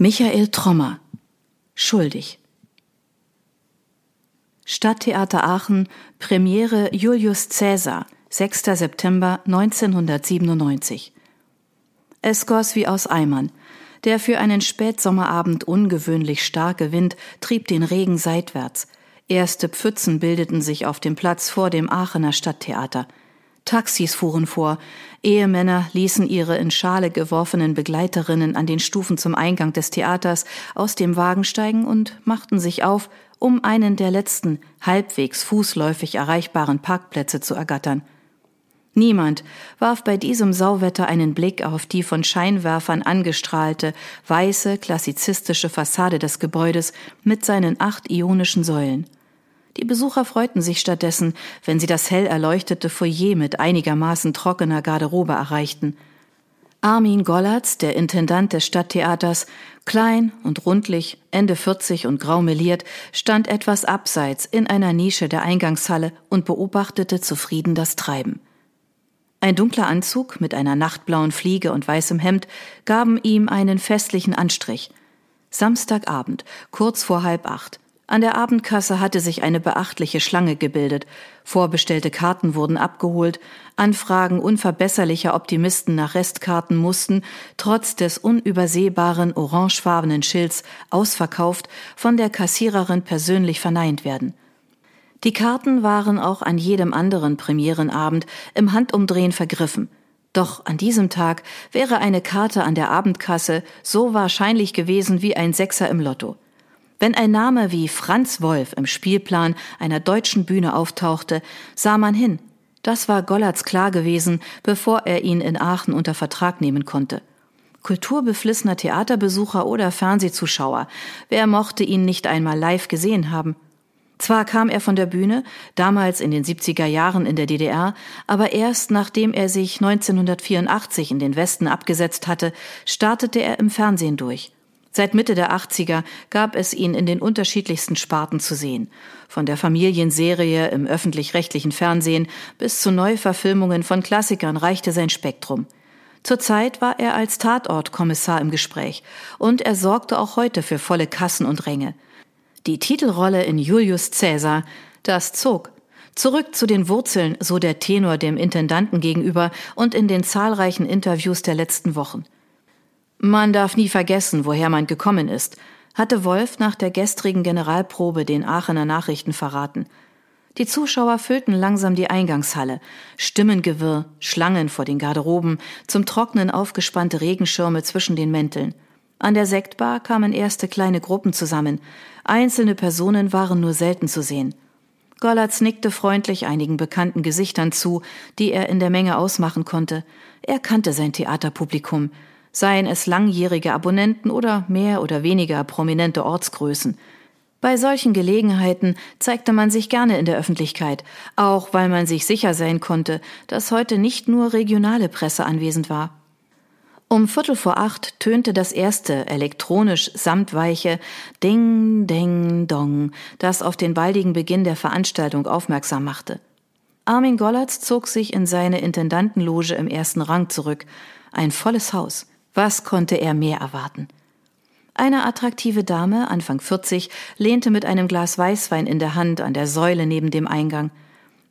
Michael Trommer Schuldig Stadttheater Aachen Premiere Julius Caesar 6. September 1997 Es goss wie aus Eimern. Der für einen Spätsommerabend ungewöhnlich starke Wind trieb den Regen seitwärts. Erste Pfützen bildeten sich auf dem Platz vor dem Aachener Stadttheater. Taxis fuhren vor, Ehemänner ließen ihre in Schale geworfenen Begleiterinnen an den Stufen zum Eingang des Theaters aus dem Wagen steigen und machten sich auf, um einen der letzten, halbwegs fußläufig erreichbaren Parkplätze zu ergattern. Niemand warf bei diesem Sauwetter einen Blick auf die von Scheinwerfern angestrahlte, weiße, klassizistische Fassade des Gebäudes mit seinen acht ionischen Säulen. Die Besucher freuten sich stattdessen, wenn sie das hell erleuchtete Foyer mit einigermaßen trockener Garderobe erreichten. Armin Gollatz, der Intendant des Stadttheaters, klein und rundlich, Ende 40 und grau meliert, stand etwas abseits in einer Nische der Eingangshalle und beobachtete zufrieden das Treiben. Ein dunkler Anzug mit einer nachtblauen Fliege und weißem Hemd gaben ihm einen festlichen Anstrich. Samstagabend, kurz vor halb acht. An der Abendkasse hatte sich eine beachtliche Schlange gebildet. Vorbestellte Karten wurden abgeholt. Anfragen unverbesserlicher Optimisten nach Restkarten mussten, trotz des unübersehbaren orangefarbenen Schilds, ausverkauft, von der Kassiererin persönlich verneint werden. Die Karten waren auch an jedem anderen Premierenabend im Handumdrehen vergriffen. Doch an diesem Tag wäre eine Karte an der Abendkasse so wahrscheinlich gewesen wie ein Sechser im Lotto. Wenn ein Name wie Franz Wolf im Spielplan einer deutschen Bühne auftauchte, sah man hin. Das war Gollards klar gewesen, bevor er ihn in Aachen unter Vertrag nehmen konnte. Kulturbeflissener Theaterbesucher oder Fernsehzuschauer, wer mochte ihn nicht einmal live gesehen haben? Zwar kam er von der Bühne, damals in den 70er Jahren in der DDR, aber erst nachdem er sich 1984 in den Westen abgesetzt hatte, startete er im Fernsehen durch. Seit Mitte der 80er gab es ihn in den unterschiedlichsten Sparten zu sehen. Von der Familienserie im öffentlich-rechtlichen Fernsehen bis zu Neuverfilmungen von Klassikern reichte sein Spektrum. Zurzeit war er als Tatortkommissar im Gespräch und er sorgte auch heute für volle Kassen und Ränge. Die Titelrolle in Julius Caesar, das zog. Zurück zu den Wurzeln, so der Tenor dem Intendanten gegenüber und in den zahlreichen Interviews der letzten Wochen. Man darf nie vergessen, woher man gekommen ist, hatte Wolf nach der gestrigen Generalprobe den Aachener Nachrichten verraten. Die Zuschauer füllten langsam die Eingangshalle. Stimmengewirr, Schlangen vor den Garderoben, zum Trocknen aufgespannte Regenschirme zwischen den Mänteln. An der Sektbar kamen erste kleine Gruppen zusammen. Einzelne Personen waren nur selten zu sehen. Gollatz nickte freundlich einigen bekannten Gesichtern zu, die er in der Menge ausmachen konnte. Er kannte sein Theaterpublikum seien es langjährige Abonnenten oder mehr oder weniger prominente Ortsgrößen. Bei solchen Gelegenheiten zeigte man sich gerne in der Öffentlichkeit, auch weil man sich sicher sein konnte, dass heute nicht nur regionale Presse anwesend war. Um Viertel vor acht tönte das erste elektronisch samtweiche Ding, Ding, Dong, das auf den baldigen Beginn der Veranstaltung aufmerksam machte. Armin Gollatz zog sich in seine Intendantenloge im ersten Rang zurück. Ein volles Haus. Was konnte er mehr erwarten? Eine attraktive Dame, Anfang 40, lehnte mit einem Glas Weißwein in der Hand an der Säule neben dem Eingang.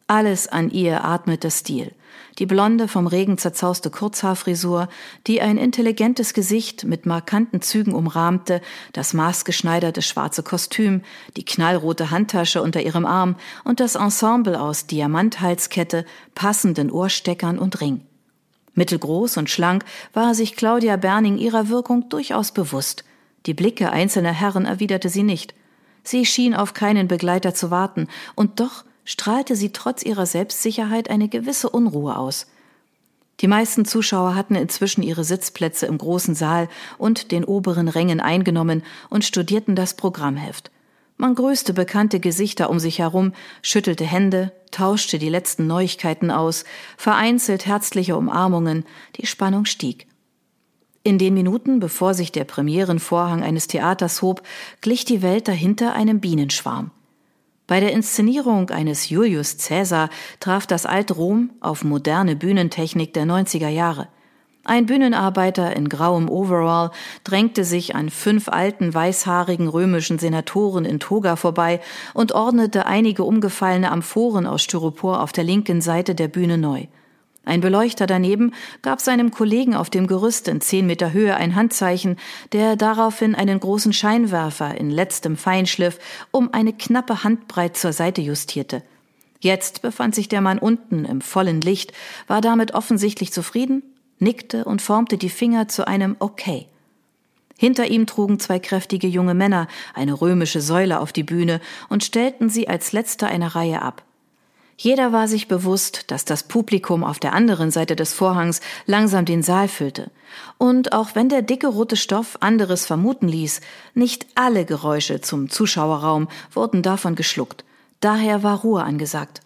Alles an ihr atmete Stil. Die blonde, vom Regen zerzauste Kurzhaarfrisur, die ein intelligentes Gesicht mit markanten Zügen umrahmte, das maßgeschneiderte schwarze Kostüm, die knallrote Handtasche unter ihrem Arm und das Ensemble aus Diamanthalskette, passenden Ohrsteckern und Ring. Mittelgroß und schlank war sich Claudia Berning ihrer Wirkung durchaus bewusst. Die Blicke einzelner Herren erwiderte sie nicht. Sie schien auf keinen Begleiter zu warten, und doch strahlte sie trotz ihrer Selbstsicherheit eine gewisse Unruhe aus. Die meisten Zuschauer hatten inzwischen ihre Sitzplätze im großen Saal und den oberen Rängen eingenommen und studierten das Programmheft. Man grüßte bekannte Gesichter um sich herum, schüttelte Hände, tauschte die letzten Neuigkeiten aus, vereinzelt herzliche Umarmungen, die Spannung stieg. In den Minuten, bevor sich der Premierenvorhang eines Theaters hob, glich die Welt dahinter einem Bienenschwarm. Bei der Inszenierung eines Julius Caesar traf das alte Rom auf moderne Bühnentechnik der 90er Jahre. Ein Bühnenarbeiter in grauem Overall drängte sich an fünf alten weißhaarigen römischen Senatoren in Toga vorbei und ordnete einige umgefallene Amphoren aus Styropor auf der linken Seite der Bühne neu. Ein Beleuchter daneben gab seinem Kollegen auf dem Gerüst in zehn Meter Höhe ein Handzeichen, der daraufhin einen großen Scheinwerfer in letztem Feinschliff um eine knappe Handbreit zur Seite justierte. Jetzt befand sich der Mann unten im vollen Licht, war damit offensichtlich zufrieden nickte und formte die Finger zu einem Okay. Hinter ihm trugen zwei kräftige junge Männer eine römische Säule auf die Bühne und stellten sie als letzte eine Reihe ab. Jeder war sich bewusst, dass das Publikum auf der anderen Seite des Vorhangs langsam den Saal füllte. Und auch wenn der dicke rote Stoff anderes vermuten ließ, nicht alle Geräusche zum Zuschauerraum wurden davon geschluckt. Daher war Ruhe angesagt.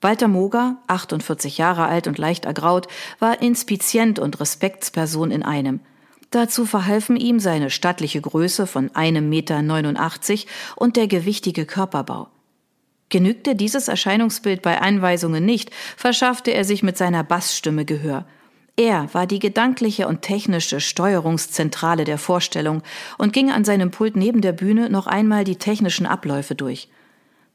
Walter Moger, 48 Jahre alt und leicht ergraut, war Inspizient und Respektsperson in einem. Dazu verhalfen ihm seine stattliche Größe von einem Meter 89 und der gewichtige Körperbau. Genügte dieses Erscheinungsbild bei Einweisungen nicht, verschaffte er sich mit seiner Bassstimme Gehör. Er war die gedankliche und technische Steuerungszentrale der Vorstellung und ging an seinem Pult neben der Bühne noch einmal die technischen Abläufe durch.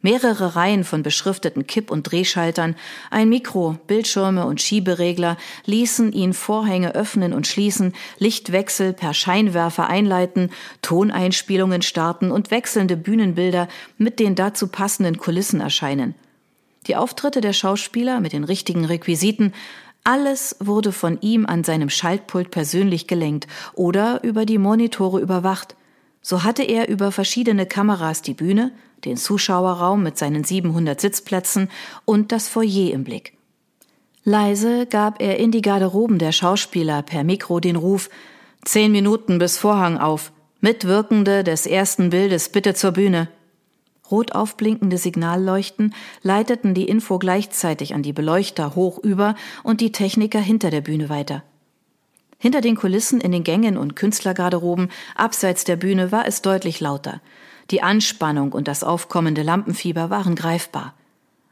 Mehrere Reihen von beschrifteten Kipp- und Drehschaltern, ein Mikro, Bildschirme und Schieberegler ließen ihn Vorhänge öffnen und schließen, Lichtwechsel per Scheinwerfer einleiten, Toneinspielungen starten und wechselnde Bühnenbilder mit den dazu passenden Kulissen erscheinen. Die Auftritte der Schauspieler mit den richtigen Requisiten alles wurde von ihm an seinem Schaltpult persönlich gelenkt oder über die Monitore überwacht. So hatte er über verschiedene Kameras die Bühne, den Zuschauerraum mit seinen 700 Sitzplätzen und das Foyer im Blick. Leise gab er in die Garderoben der Schauspieler per Mikro den Ruf Zehn Minuten bis Vorhang auf. Mitwirkende des ersten Bildes bitte zur Bühne. Rot aufblinkende Signalleuchten leiteten die Info gleichzeitig an die Beleuchter hoch über und die Techniker hinter der Bühne weiter. Hinter den Kulissen in den Gängen und Künstlergarderoben abseits der Bühne war es deutlich lauter. Die Anspannung und das aufkommende Lampenfieber waren greifbar.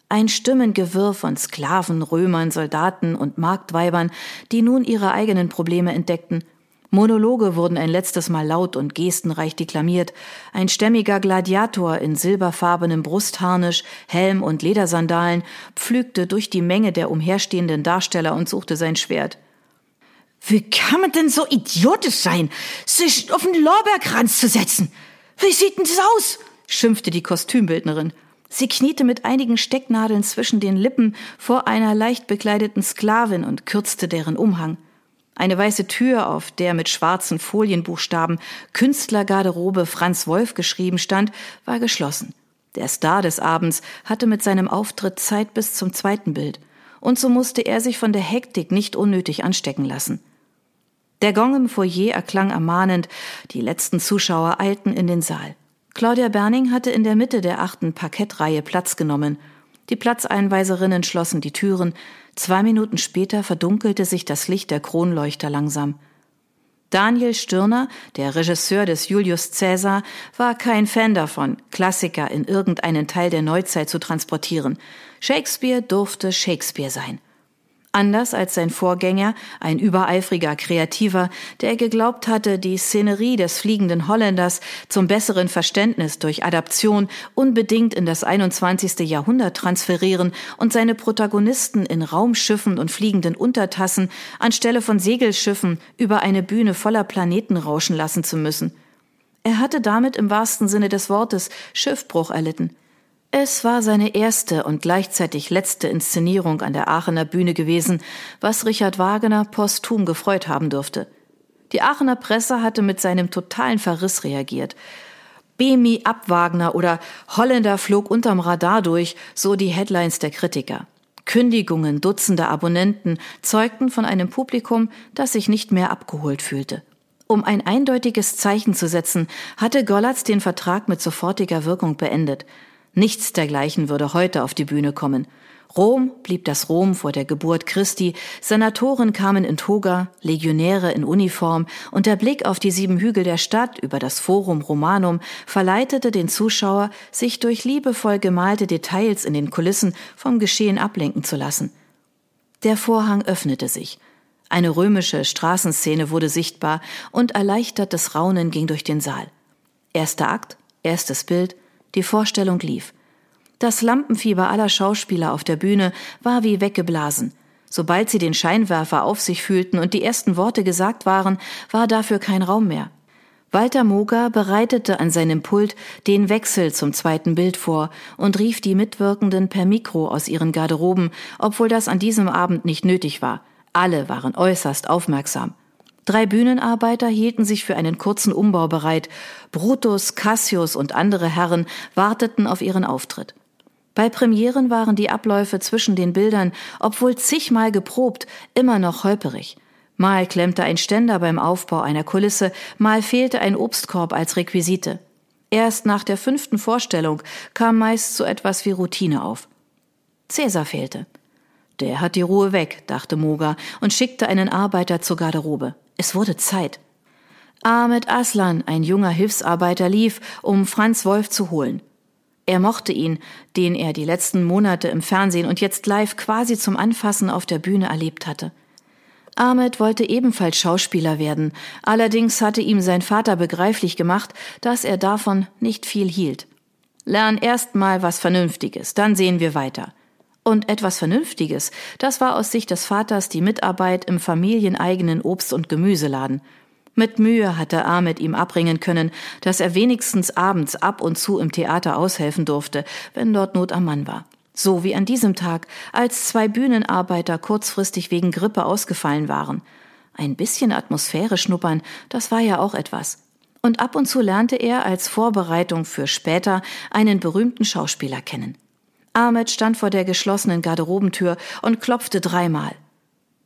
Ein Stimmengewirr von Sklaven, Römern, Soldaten und Marktweibern, die nun ihre eigenen Probleme entdeckten. Monologe wurden ein letztes Mal laut und gestenreich deklamiert. Ein stämmiger Gladiator in silberfarbenem Brustharnisch, Helm und Ledersandalen pflügte durch die Menge der umherstehenden Darsteller und suchte sein Schwert. Wie kann man denn so idiotisch sein, sich auf den Lorbeerkranz zu setzen? Wie sieht denn das aus? schimpfte die Kostümbildnerin. Sie kniete mit einigen Stecknadeln zwischen den Lippen vor einer leicht bekleideten Sklavin und kürzte deren Umhang. Eine weiße Tür, auf der mit schwarzen Folienbuchstaben Künstlergarderobe Franz Wolf geschrieben stand, war geschlossen. Der Star des Abends hatte mit seinem Auftritt Zeit bis zum zweiten Bild, und so musste er sich von der Hektik nicht unnötig anstecken lassen. Der Gong im Foyer erklang ermahnend, die letzten Zuschauer eilten in den Saal. Claudia Berning hatte in der Mitte der achten Parkettreihe Platz genommen. Die Platzeinweiserinnen schlossen die Türen. Zwei Minuten später verdunkelte sich das Licht der Kronleuchter langsam. Daniel Stirner, der Regisseur des Julius Caesar, war kein Fan davon, Klassiker in irgendeinen Teil der Neuzeit zu transportieren. Shakespeare durfte Shakespeare sein. Anders als sein Vorgänger, ein übereifriger Kreativer, der geglaubt hatte, die Szenerie des fliegenden Holländers zum besseren Verständnis durch Adaption unbedingt in das 21. Jahrhundert transferieren und seine Protagonisten in Raumschiffen und fliegenden Untertassen anstelle von Segelschiffen über eine Bühne voller Planeten rauschen lassen zu müssen. Er hatte damit im wahrsten Sinne des Wortes Schiffbruch erlitten. Es war seine erste und gleichzeitig letzte Inszenierung an der Aachener Bühne gewesen, was Richard Wagner posthum gefreut haben dürfte. Die Aachener Presse hatte mit seinem totalen Verriss reagiert. Bemi ab Wagner oder Holländer flog unterm Radar durch, so die Headlines der Kritiker. Kündigungen dutzender Abonnenten zeugten von einem Publikum, das sich nicht mehr abgeholt fühlte. Um ein eindeutiges Zeichen zu setzen, hatte Gollatz den Vertrag mit sofortiger Wirkung beendet. Nichts dergleichen würde heute auf die Bühne kommen. Rom blieb das Rom vor der Geburt Christi, Senatoren kamen in Toga, Legionäre in Uniform und der Blick auf die sieben Hügel der Stadt über das Forum Romanum verleitete den Zuschauer, sich durch liebevoll gemalte Details in den Kulissen vom Geschehen ablenken zu lassen. Der Vorhang öffnete sich. Eine römische Straßenszene wurde sichtbar und erleichtertes Raunen ging durch den Saal. Erster Akt, erstes Bild, die Vorstellung lief. Das Lampenfieber aller Schauspieler auf der Bühne war wie weggeblasen. Sobald sie den Scheinwerfer auf sich fühlten und die ersten Worte gesagt waren, war dafür kein Raum mehr. Walter Moger bereitete an seinem Pult den Wechsel zum zweiten Bild vor und rief die Mitwirkenden per Mikro aus ihren Garderoben, obwohl das an diesem Abend nicht nötig war. Alle waren äußerst aufmerksam. Drei Bühnenarbeiter hielten sich für einen kurzen Umbau bereit. Brutus, Cassius und andere Herren warteten auf ihren Auftritt. Bei Premieren waren die Abläufe zwischen den Bildern, obwohl zigmal geprobt, immer noch holperig. Mal klemmte ein Ständer beim Aufbau einer Kulisse, mal fehlte ein Obstkorb als Requisite. Erst nach der fünften Vorstellung kam meist so etwas wie Routine auf. Cäsar fehlte. Der hat die Ruhe weg, dachte Moga und schickte einen Arbeiter zur Garderobe. Es wurde Zeit. Ahmed Aslan, ein junger Hilfsarbeiter, lief, um Franz Wolf zu holen. Er mochte ihn, den er die letzten Monate im Fernsehen und jetzt live quasi zum Anfassen auf der Bühne erlebt hatte. Ahmed wollte ebenfalls Schauspieler werden, allerdings hatte ihm sein Vater begreiflich gemacht, dass er davon nicht viel hielt. Lern erst mal was Vernünftiges, dann sehen wir weiter. Und etwas Vernünftiges, das war aus Sicht des Vaters die Mitarbeit im familieneigenen Obst- und Gemüseladen. Mit Mühe hatte Ahmed ihm abbringen können, dass er wenigstens abends ab und zu im Theater aushelfen durfte, wenn dort Not am Mann war. So wie an diesem Tag, als zwei Bühnenarbeiter kurzfristig wegen Grippe ausgefallen waren. Ein bisschen Atmosphäre schnuppern, das war ja auch etwas. Und ab und zu lernte er als Vorbereitung für später einen berühmten Schauspieler kennen. Ahmed stand vor der geschlossenen Garderobentür und klopfte dreimal.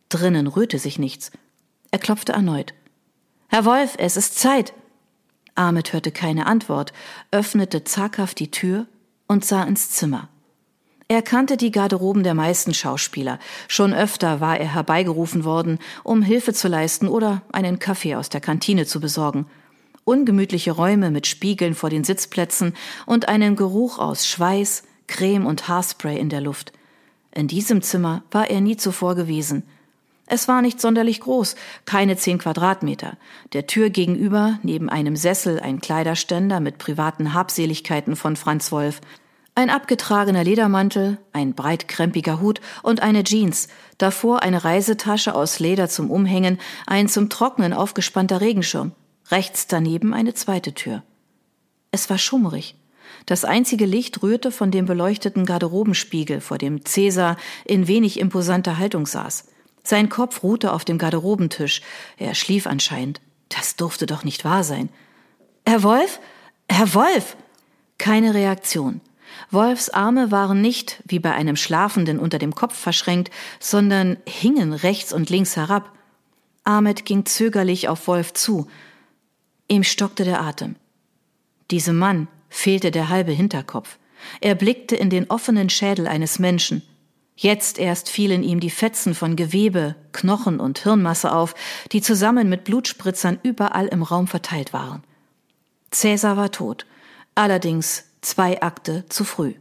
Drinnen rührte sich nichts. Er klopfte erneut. Herr Wolf, es ist Zeit. Ahmed hörte keine Antwort, öffnete zaghaft die Tür und sah ins Zimmer. Er kannte die Garderoben der meisten Schauspieler. Schon öfter war er herbeigerufen worden, um Hilfe zu leisten oder einen Kaffee aus der Kantine zu besorgen. Ungemütliche Räume mit Spiegeln vor den Sitzplätzen und einen Geruch aus Schweiß, Creme und Haarspray in der Luft. In diesem Zimmer war er nie zuvor gewesen. Es war nicht sonderlich groß, keine zehn Quadratmeter. Der Tür gegenüber, neben einem Sessel, ein Kleiderständer mit privaten Habseligkeiten von Franz Wolf. Ein abgetragener Ledermantel, ein breitkrempiger Hut und eine Jeans, davor eine Reisetasche aus Leder zum Umhängen, ein zum Trocknen aufgespannter Regenschirm, rechts daneben eine zweite Tür. Es war schummerig. Das einzige Licht rührte von dem beleuchteten Garderobenspiegel, vor dem Cäsar in wenig imposanter Haltung saß. Sein Kopf ruhte auf dem Garderobentisch. Er schlief anscheinend. Das durfte doch nicht wahr sein. Herr Wolf? Herr Wolf! Keine Reaktion. Wolfs Arme waren nicht, wie bei einem Schlafenden, unter dem Kopf verschränkt, sondern hingen rechts und links herab. Ahmed ging zögerlich auf Wolf zu. Ihm stockte der Atem. Diesem Mann fehlte der halbe Hinterkopf. Er blickte in den offenen Schädel eines Menschen. Jetzt erst fielen ihm die Fetzen von Gewebe, Knochen und Hirnmasse auf, die zusammen mit Blutspritzern überall im Raum verteilt waren. Cäsar war tot, allerdings zwei Akte zu früh.